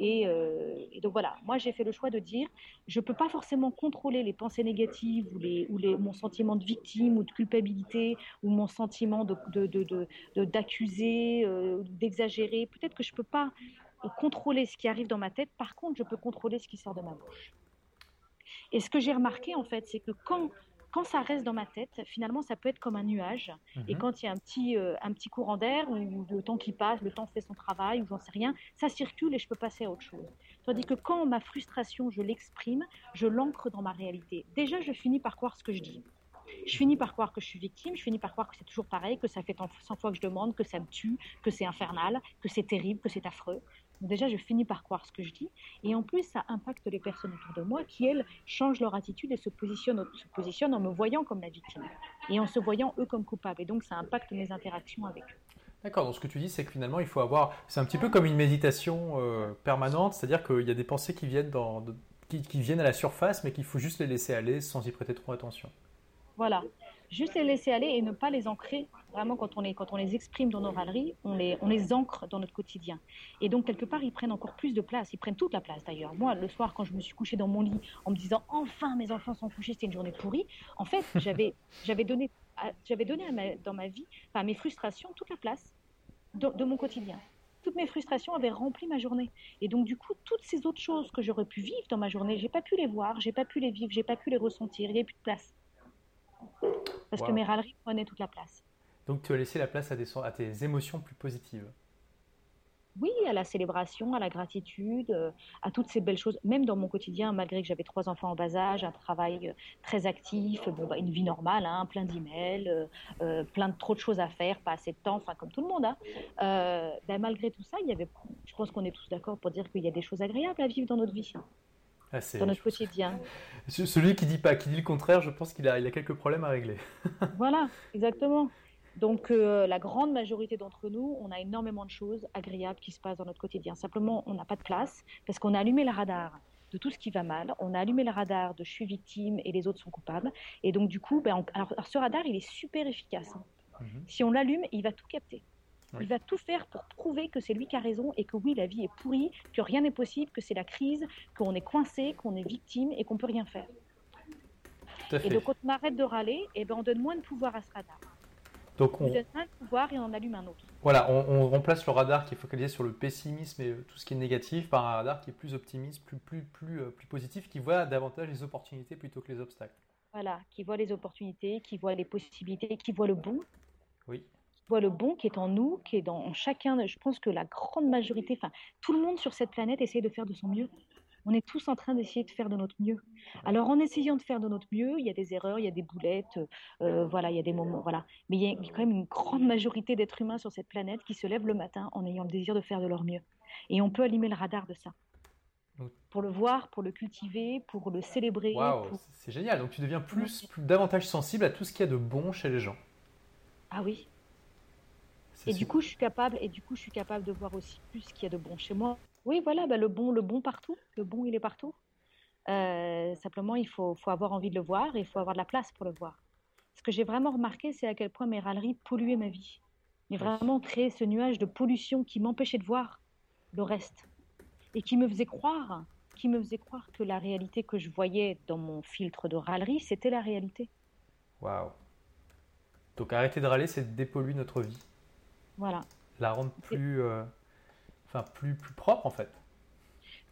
Euh, et, donc voilà, moi j'ai fait le choix de dire, je ne peux pas forcément contrôler les pensées négatives ou, les, ou les, mon sentiment de victime ou de culpabilité ou mon sentiment d'accuser, de, de, euh, d'exagérer. Peut-être que je ne peux pas contrôler ce qui arrive dans ma tête, par contre je peux contrôler ce qui sort de ma bouche. Et ce que j'ai remarqué en fait, c'est que quand quand ça reste dans ma tête, finalement, ça peut être comme un nuage. Et mhm. quand il y a un petit, euh, un petit courant d'air, ou le temps qui passe, le temps fait son travail, ou j'en sais rien, ça circule et je peux passer à autre chose. Tandis que quand ma frustration, je l'exprime, je l'ancre dans ma réalité. Déjà, je finis par croire ce que je dis. Je finis par croire que je suis victime, je finis par croire que c'est toujours pareil, que ça fait 100 fois que je demande, que ça me tue, que c'est infernal, que c'est terrible, que c'est affreux déjà, je finis par croire ce que je dis. Et en plus, ça impacte les personnes autour de moi qui, elles, changent leur attitude et se positionnent, en me voyant comme la victime et en se voyant eux comme coupables. Et donc, ça impacte mes interactions avec eux. D'accord, donc ce que tu dis, c'est que finalement, il faut avoir. C'est un petit peu comme une méditation euh, permanente, c'est-à-dire qu'il y a des pensées qui viennent, qui viennent à la surface, mais qu'il faut juste les laisser aller sans y prêter trop attention. Voilà juste les laisser aller et ne pas les ancrer. Vraiment, quand on les, quand on les exprime dans nos râleries, on les, on les ancre dans notre quotidien. Et donc, quelque part, ils prennent encore plus de place. Ils prennent toute la place, d'ailleurs. Moi, le soir, quand je me suis couchée dans mon lit en me disant « Enfin, mes enfants sont couchés, c'était une journée pourrie », en fait, j'avais, j'avais donné, j'avais donné dans ma vie, à mes frustrations, toute la place de, de mon quotidien toutes mes frustrations avaient rempli ma journée. Et donc, du coup, toutes ces autres choses que j'aurais pu vivre dans ma journée, j'ai pas pu les voir, j'ai pas pu les vivre, j'ai pas pu les ressentir, il n'y avait plus de place. Parce que mes râleries prenaient toute la place. Donc tu as laissé la place à, à tes émotions plus positives oui, à la célébration, à la gratitude, euh, à toutes ces belles choses, même dans mon quotidien, malgré que j'avais trois enfants en bas âge, un travail euh, très actif, bon, bah, une vie normale, hein, plein d'emails, euh, plein de trop de choses à faire, pas assez de temps, enfin comme tout le monde. Hein, ben, malgré tout ça, il y avait, je pense qu'on est tous d'accord pour dire qu'il y a des choses agréables à vivre dans notre vie. Ah, dans notre quotidien. Celui qui dit pas, qui dit le contraire, je pense qu'il a, il a quelques problèmes à régler. voilà, exactement. Donc euh, la grande majorité d'entre nous, on a énormément de choses agréables qui se passent dans notre quotidien. Simplement, on n'a pas de place parce qu'on a allumé le radar de tout ce qui va mal. On a allumé le radar de je suis victime et les autres sont coupables. Et donc du coup, ben, alors, ce radar, il est super efficace. Hein. Mhm. Si on l'allume, il va tout capter. Il va tout faire pour prouver que c'est lui qui a raison et que oui, la vie est pourrie, que rien n'est possible, que c'est la crise, qu'on est coincé, qu'on est victime et qu'on peut rien faire. Et donc quand on arrête de râler, et ben on donne moins de pouvoir à ce radar. Donc on, donne moins de pouvoir et on allume un autre. Voilà, on, remplace le radar qui est focalisé sur le pessimisme et tout ce qui est négatif par un radar qui est plus optimiste, plus, plus, plus, euh, plus positif, qui voit davantage les opportunités plutôt que les obstacles. Voilà, qui voit les opportunités, qui voit les possibilités, qui voit le bon. Oui voit le bon qui est en nous, qui est dans chacun. Je pense que la grande majorité, enfin, tout le monde sur cette planète essaie de faire de son mieux. On est tous en train d'essayer de faire de notre mieux. Alors, en essayant de faire de notre mieux, il y a des erreurs, il y a des boulettes, euh, voilà, il y a des moments, voilà. Mais il y a quand même une grande majorité d'êtres humains sur cette planète qui se lèvent le matin en ayant le désir de faire de leur mieux. Et on peut allumer le radar de ça. Pour le voir, pour le cultiver, pour le célébrer. c'est génial. Donc tu deviens plus, plus, davantage sensible à tout ce qu'il y a de bon chez les gens. Ah oui, et du coup, je suis capable, et du coup, je suis capable de voir aussi plus ce qu'il y a de bon chez moi. Oui, voilà, bah, le bon, le bon partout. Le bon, il est partout. Euh, simplement, il faut, faut, avoir envie de le voir et il faut avoir de la place pour le voir. Ce que j'ai vraiment remarqué, c'est à quel point mes râleries polluaient ma vie. Mais vraiment créer ce nuage de pollution qui m'empêchait de voir. le reste, et qui me faisait croire, qui me faisait croire que la réalité que je voyais dans mon filtre de râlerie, c'était la réalité. Waouh. Donc arrêter de râler, c'est dépolluer notre vie. Voilà. La rendre plus, euh, enfin plus, plus propre en fait.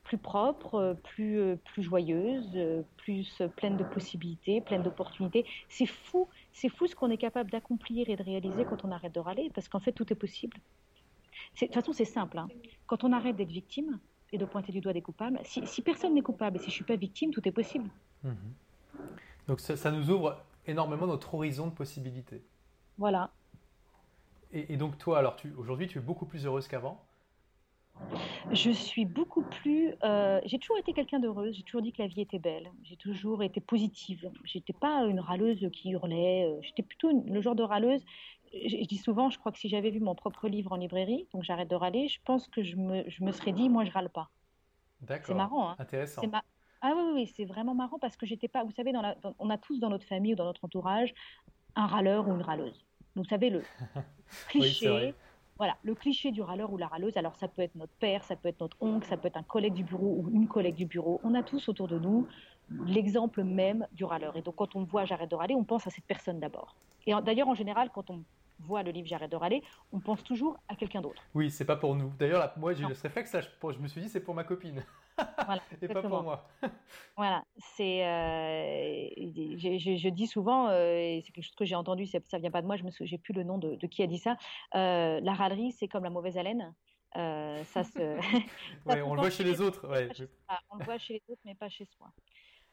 Plus propre, euh, plus, euh, plus joyeuse, plus pleine de possibilités, pleine d'opportunités. C'est fou, c'est fou ce qu'on est capable d'accomplir et de réaliser quand on arrête de râler, parce qu'en fait tout est possible. De toute façon, c'est simple. Hein. Quand on arrête d'être victime et de pointer du doigt des coupables, si, personne n'est coupable et si je suis pas victime, tout est possible. Mhm. Donc ça, ça nous ouvre énormément notre horizon de possibilités. Voilà. Et, donc toi, alors tu, aujourd'hui, tu es beaucoup plus heureuse qu'avant? Je suis beaucoup plus. Euh, j'ai toujours été quelqu'un d'heureuse. J'ai toujours dit que la vie était belle. J'ai toujours été positive. J'étais pas une râleuse qui hurlait. Euh, j'étais plutôt le genre de râleuse. Je, dis souvent, je crois que si j'avais vu mon propre livre en librairie, donc j'arrête de râler, je pense que je me, je me serais dit, moi, je râle pas. D'accord. C'est marrant. Hein Intéressant. Ah oui, oui, c'est vraiment marrant parce que j'étais pas. Vous savez, dans la, on a tous dans notre famille ou dans notre entourage un râleur ou une râleuse. Vous savez, le cliché. voilà, le cliché du râleur ou la râleuse. Alors, ça peut être notre père, ça peut être notre oncle, ça peut être un collègue du bureau ou une collègue du bureau. On a tous autour de nous l'exemple même du râleur. Et donc, quand on voit j'arrête de râler, on pense à cette personne d'abord. Et d'ailleurs, en général, quand on voit le livre J'arrête de râler, on pense toujours à quelqu'un d'autre. Oui, c'est pas pour nous. D'ailleurs, moi, j'ai eu ce réflexe, là, je, me suis dit, c'est pour ma copine. Voilà, et pas pour moi. voilà, c'est. Euh, je, dis souvent, euh, et c'est quelque chose que j'ai entendu, ça vient pas de moi, je me j'ai plus le nom de, qui a dit ça. Euh, la râlerie, c'est comme la mauvaise haleine. ça se. on le voit chez les autres. on le voit chez les autres, mais pas chez soi.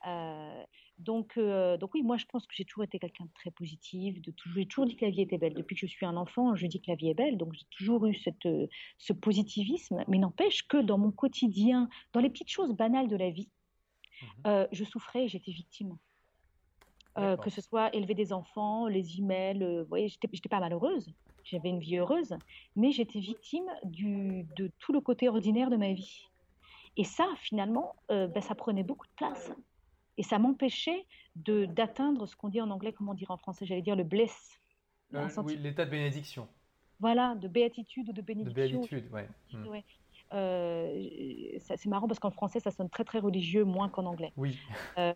Euh, donc, euh, donc oui, moi je pense que j'ai toujours été quelqu'un de très positif, de toujours, j'ai toujours dit que la vie était belle. Depuis que je suis un enfant, je dis que la vie est belle, donc j'ai toujours eu cette, euh, ce positivisme. Mais n'empêche que dans mon quotidien, dans les petites choses banales de la vie, mmh je souffrais et j'étais victime. que ce soit élever des enfants, les emails, vous voyez, j'étais pas malheureuse, j'avais une vie heureuse, mais j'étais victime du, de tout le côté ordinaire de ma vie. Et ça, finalement, ben, ça prenait beaucoup de place. Et ça m'empêchait d'atteindre ce qu'on dit en anglais, comment dire en français, j'allais dire le bless. Oui, l'état de bénédiction. Voilà, de béatitude ou de bénédiction. De béatitude, ouais. ouais. Euh, c'est marrant parce qu'en français, ça sonne très très religieux, moins qu'en anglais. Oui. Euh,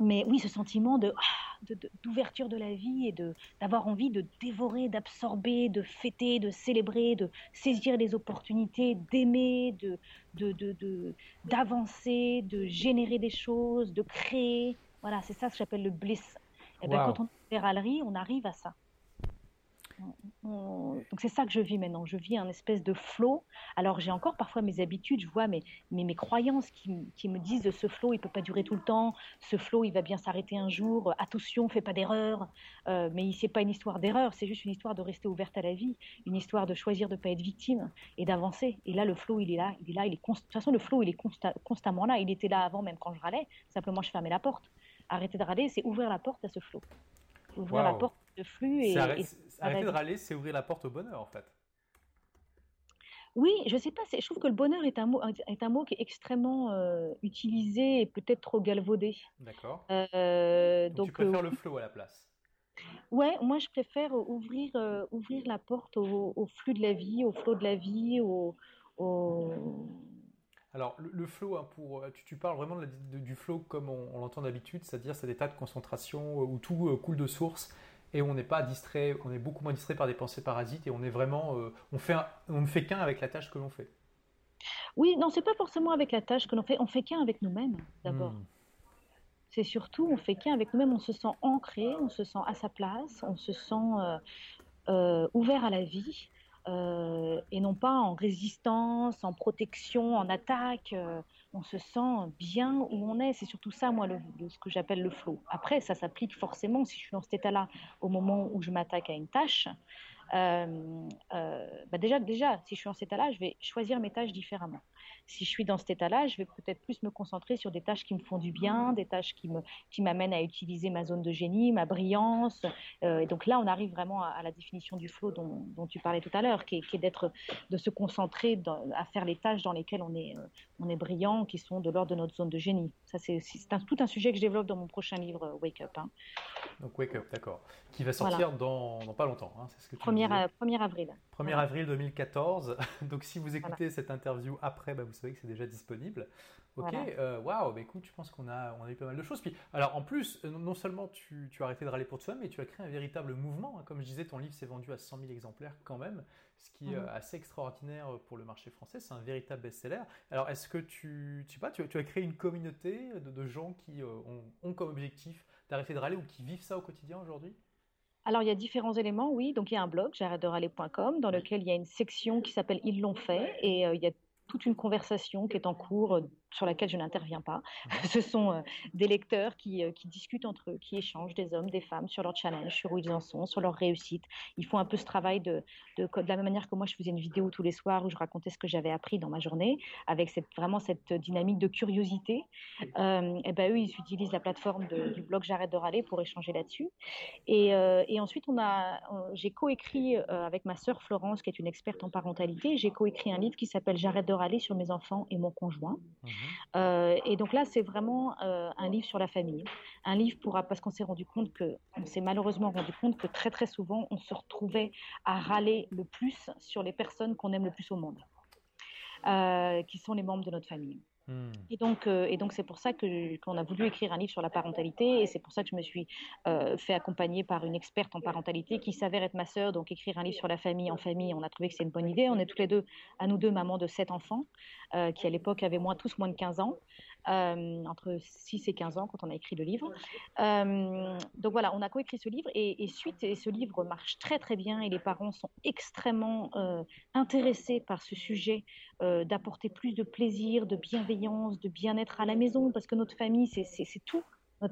mais oui, ce sentiment de ah, d'ouverture de, la vie et de d'avoir envie de dévorer, d'absorber, de fêter, de célébrer, de saisir les opportunités, d'aimer, de d'avancer, de, de, générer des choses, de créer. Voilà, c'est ça ce que j'appelle le bliss. Et bien, quand on fait râlerie, on arrive à ça. Donc c'est ça que je vis maintenant. Je vis un espèce de flot. Alors j'ai encore parfois mes habitudes, je vois mes, mes, mes croyances qui, qui, me disent de ce flot, il peut pas durer tout le temps. Ce flot, il va bien s'arrêter un jour. Attention, fais pas d'erreur. Euh, mais c'est pas une histoire d'erreur, c'est juste une histoire de rester ouverte à la vie, une histoire de choisir de pas être victime et d'avancer. Et là, le flot, il est là, il est là, il est de toute façon le flot, il est constamment là. Il était là avant, même quand je râlais. Simplement, je fermais la porte. Arrêter de râler, c'est ouvrir la porte à ce flot. Ouvrir la porte flux et, Arrêter de râler, c'est ouvrir la porte au bonheur, en fait. Oui, je sais pas. Je trouve que le bonheur est un mot, est un mot qui est extrêmement euh, utilisé et peut-être trop galvaudé. D'accord. Euh, donc, tu préfères euh, le flow à la place. Ouais, moi je préfère ouvrir, ouvrir la porte au, flux de la vie, au flot de la vie, au. Alors le, flow, hein, pour, tu, parles vraiment du flow comme on, on l'entend d'habitude, c'est-à-dire c'est des tas de concentration où tout coule de source et on n'est pas distrait, on est beaucoup moins distrait par des pensées parasites et on est vraiment, euh, on, fait on ne fait qu'un avec la tâche que l'on fait. Oui, non, c'est pas forcément avec la tâche que l'on fait, on fait qu'un avec nous-mêmes d'abord. Hmm. C'est surtout, on fait qu'un avec nous-mêmes, on se sent ancré, on se sent à sa place, on se sent euh, euh, ouvert à la vie et non pas en résistance, en protection, en attaque on se sent bien où on est. C'est surtout ça, moi, ce que j'appelle le flow. Après, ça s'applique forcément si je suis dans cet état-là au moment où je m'attaque à une tâche. Euh, euh, bah déjà, déjà, si je suis en cet état-là, je vais choisir mes tâches différemment si je suis dans cet état-là, je vais peut-être plus me concentrer sur des tâches qui me font du bien, des tâches qui me qui m'amènent à utiliser ma zone de génie, ma brillance. Euh, et donc là, on arrive vraiment à, la définition du flow dont, dont, tu parlais tout à l'heure, qui, est, d'être, de se concentrer à faire les tâches dans lesquelles on est, euh, on est brillant, qui sont de l'ordre de notre zone de génie. Ça, c'est, tout un sujet que je développe dans mon prochain livre, Wake Up. Hein. Donc Wake Up, d'accord. Qui va sortir dans, dans, pas longtemps. Hein, c'est ce que 1er 1er, avril. 1er avril 2014. Donc si vous écoutez cette interview après, bah, vous savez que c'est déjà disponible. Ok, euh, waouh, bah, écoute, je pense qu'on a, on a eu pas mal de choses. Puis, alors en plus, euh, non seulement tu, tu as arrêté de râler pour toi, mais tu as créé un véritable mouvement. Hein. Comme je disais, ton livre s'est vendu à 100 000 exemplaires quand même, ce qui est mhm. assez extraordinaire pour le marché français. C'est un véritable best-seller. Alors est-ce que tu, tu sais pas, tu, as créé une communauté de, gens qui ont, ont comme objectif d'arrêter de râler ou qui vivent ça au quotidien aujourd'hui? Alors, il y a différents éléments, oui. Donc, il y a un blog, j'arrête de râler.com, dans lequel il y a une section qui s'appelle Ils l'ont fait. Et euh, il y a toute une conversation qui est en cours sur laquelle je n'interviens pas. Ce sont euh, des lecteurs qui, qui, discutent entre eux, qui échangent des hommes, des femmes sur leurs challenges, sur où ils en sont, sur leurs réussites. Ils font un peu ce travail de, de, de, la même manière que moi, je faisais une vidéo tous les soirs où je racontais ce que j'avais appris dans ma journée, avec cette, vraiment cette dynamique de curiosité. Euh, et ben eux, ils utilisent la plateforme du blog J'arrête de râler pour échanger là-dessus. Et, et, ensuite, on a, j'ai coécrit avec ma sœur Florence, qui est une experte en parentalité, j'ai coécrit un livre qui s'appelle J'arrête de aller sur mes enfants et mon conjoint. Mhm. Euh, et donc là, c'est vraiment euh, un livre sur la famille. Un livre pour, parce qu'on s'est rendu compte que, on s'est malheureusement rendu compte que très très souvent, on se retrouvait à râler le plus sur les personnes qu'on aime le plus au monde, euh, qui sont les membres de notre famille. Hmm. Et donc, euh, et donc c'est pour ça que qu'on a voulu écrire un livre sur la parentalité, et c'est pour ça que je me suis euh, fait accompagner par une experte en parentalité qui s'avère être ma sœur. Donc, écrire un livre sur la famille en famille, on a trouvé que c'est une bonne idée. On est toutes les deux, à nous deux, mamans de sept enfants, euh, qui à l'époque avaient tous moins de 15 ans. Euh, entre 6 et 15 ans quand on a écrit le livre. Euh, donc voilà, on a coécrit ce livre et, suite, et ce livre marche très très bien et les parents sont extrêmement euh, intéressés par ce sujet d'apporter plus de plaisir, de bienveillance, de bien-être à la maison parce que notre famille, c'est tout.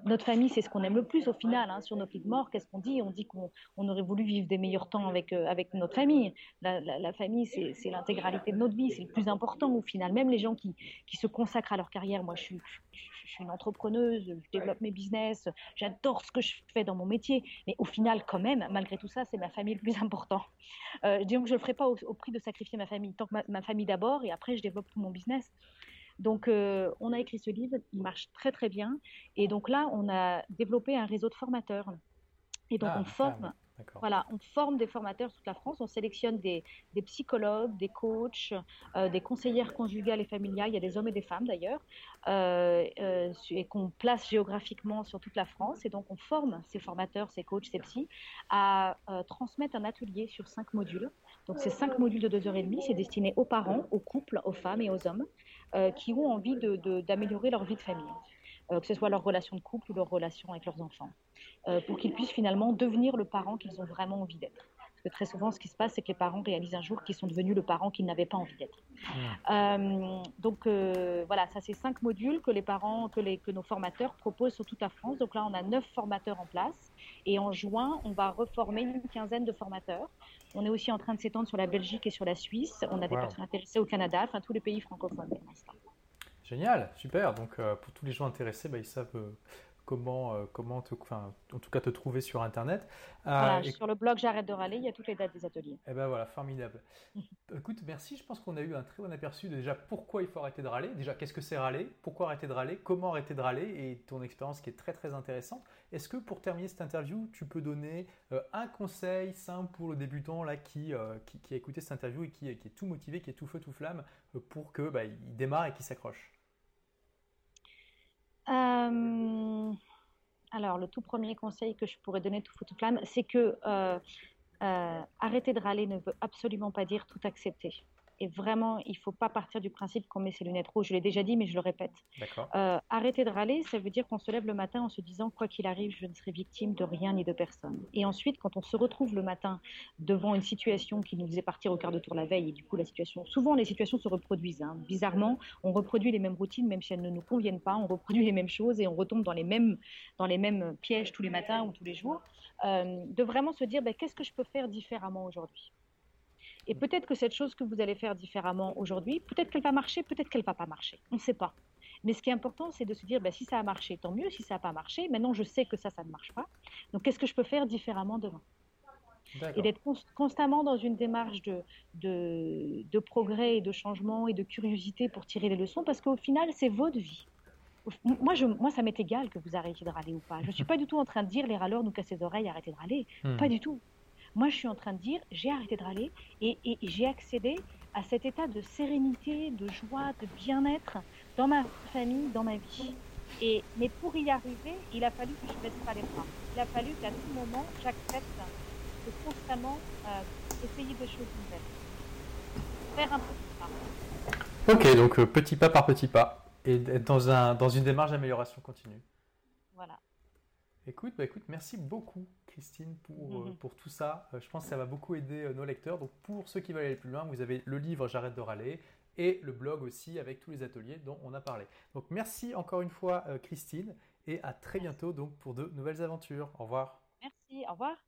Notre, famille, c'est ce qu'on aime le plus au final. Hein, sur nos lits de mort, qu'est-ce qu'on dit? On dit qu'on aurait voulu vivre des meilleurs temps avec, euh, avec notre famille. La, famille, c'est l'intégralité de notre vie, c'est le plus important au final. Même les gens qui, qui se consacrent à leur carrière, moi je suis, je suis une entrepreneuse, je développe mes business, j'adore ce que je fais dans mon métier, mais au final, quand même, malgré tout ça, c'est ma famille le plus important. Euh, disons je ne le ferai pas au, prix de sacrifier ma famille, tant que ma famille d'abord, et après, je développe tout mon business. Donc, euh, on a écrit ce livre, il marche très très bien. Et donc là, on a développé un réseau de formateurs. Et donc, ah, on forme. Voilà, on forme des formateurs toute la France, on sélectionne des, psychologues, des coachs, euh, des conseillères conjugales et familiales, il y a des hommes et des femmes d'ailleurs, euh, et qu'on place géographiquement sur toute la France. Et donc on forme ces formateurs, ces coachs, ces psys à transmettre un atelier sur cinq modules. Donc c'est cinq modules de deux heures et demie, c'est destiné aux parents, aux couples, aux femmes et aux hommes. Euh, qui ont envie d'améliorer leur vie de famille, euh, que ce soit leur relation de couple ou leur relation avec leurs enfants, euh, pour qu'ils puissent finalement devenir le parent qu'ils ont vraiment envie d'être. Parce que très souvent, ce qui se passe, c'est que les parents réalisent un jour qu'ils sont devenus le parent qu'ils n'avaient pas envie d'être. donc voilà, ça c'est cinq modules que les parents, que, les, que nos formateurs proposent sur toute la France. Donc là, on a neuf formateurs en place. Et en juin, on va reformer une quinzaine de formateurs. On est aussi en train de s'étendre sur la Belgique et sur la Suisse. On a des personnes intéressées au Canada, enfin tous les pays francophones Génial, super. Donc euh, pour tous les gens intéressés, bah, ils savent euh, comment, euh, comment te, enfin, en tout cas te trouver sur Internet. Euh, sur le blog J'arrête de râler, il y a toutes les dates des ateliers. Eh ben voilà, formidable. Écoute, merci. Je pense qu'on a eu un très bon aperçu de déjà pourquoi il faut arrêter de râler. Déjà, qu'est-ce que c'est râler Pourquoi arrêter de râler Comment arrêter de râler Et ton expérience qui est très très intéressante. Est-ce que pour terminer cette interview, tu peux donner euh, un conseil simple pour le débutant là qui, qui, a écouté cette interview et qui, qui, est tout motivé, qui est tout feu tout flamme pour que bah, il démarre et qu'il s'accroche? Euh, alors, le tout premier conseil que je pourrais donner tout fou tout flamme, c'est que euh, euh, arrêter de râler ne veut absolument pas dire tout accepter. Et vraiment, il ne faut pas partir du principe qu'on met ses lunettes rouges. Je l'ai déjà dit, mais je le répète. Euh, arrêter de râler, ça veut dire qu'on se lève le matin en se disant, quoi qu'il arrive, je ne serai victime de rien ni de personne. Et ensuite, quand on se retrouve le matin devant une situation qui nous faisait partir au quart de tour la veille, et du coup, la situation, souvent les situations se reproduisent. Hein. Bizarrement, on reproduit les mêmes routines, même si elles ne nous conviennent pas. On reproduit les mêmes choses et on retombe dans les mêmes, dans les mêmes pièges tous les matins ou tous les jours. Euh, de vraiment se dire, ben, qu'est-ce que je peux faire différemment aujourd'hui? Et peut-être que cette chose que vous allez faire différemment aujourd'hui, peut-être qu'elle va marcher, peut-être qu'elle va pas marcher. On ne sait pas. Mais ce qui est important, c'est de se dire, bah, si ça a marché, tant mieux. Si ça n'a pas marché, maintenant je sais que ça, ça ne marche pas. Donc qu'est-ce que je peux faire différemment demain? Et d'être constamment dans une démarche de, de, progrès et de changement et de curiosité pour tirer les leçons, parce qu'au final, c'est votre vie. Moi, je, moi, ça m'est égal que vous arrêtiez de râler ou pas. Je ne suis pas du tout en train de dire les râleurs nous cassent les oreilles, arrêtez de râler. Hmm. Pas du tout. Moi, je suis en train de dire, j'ai arrêté de râler et, et j'ai accédé à cet état de sérénité, de joie, de bien-être dans ma famille, dans ma vie. Et, mais pour y arriver, il a fallu que je ne baisse pas les bras. Il a fallu qu'à tout moment, j'accepte de constamment euh, essayer des choses nouvelles. Faire un petit pas. Ok, donc euh, petit pas par petit pas. Et être dans, un, dans une démarche d'amélioration continue. Voilà. Écoute, bah écoute, merci beaucoup Christine pour, euh, pour tout ça. je pense que ça va beaucoup aider nos lecteurs. Donc pour ceux qui veulent aller plus loin, vous avez le livre J'arrête de râler, et le blog aussi avec tous les ateliers dont on a parlé. Donc merci encore une fois Christine et à très bientôt donc pour de nouvelles aventures. Au revoir. Merci, au revoir.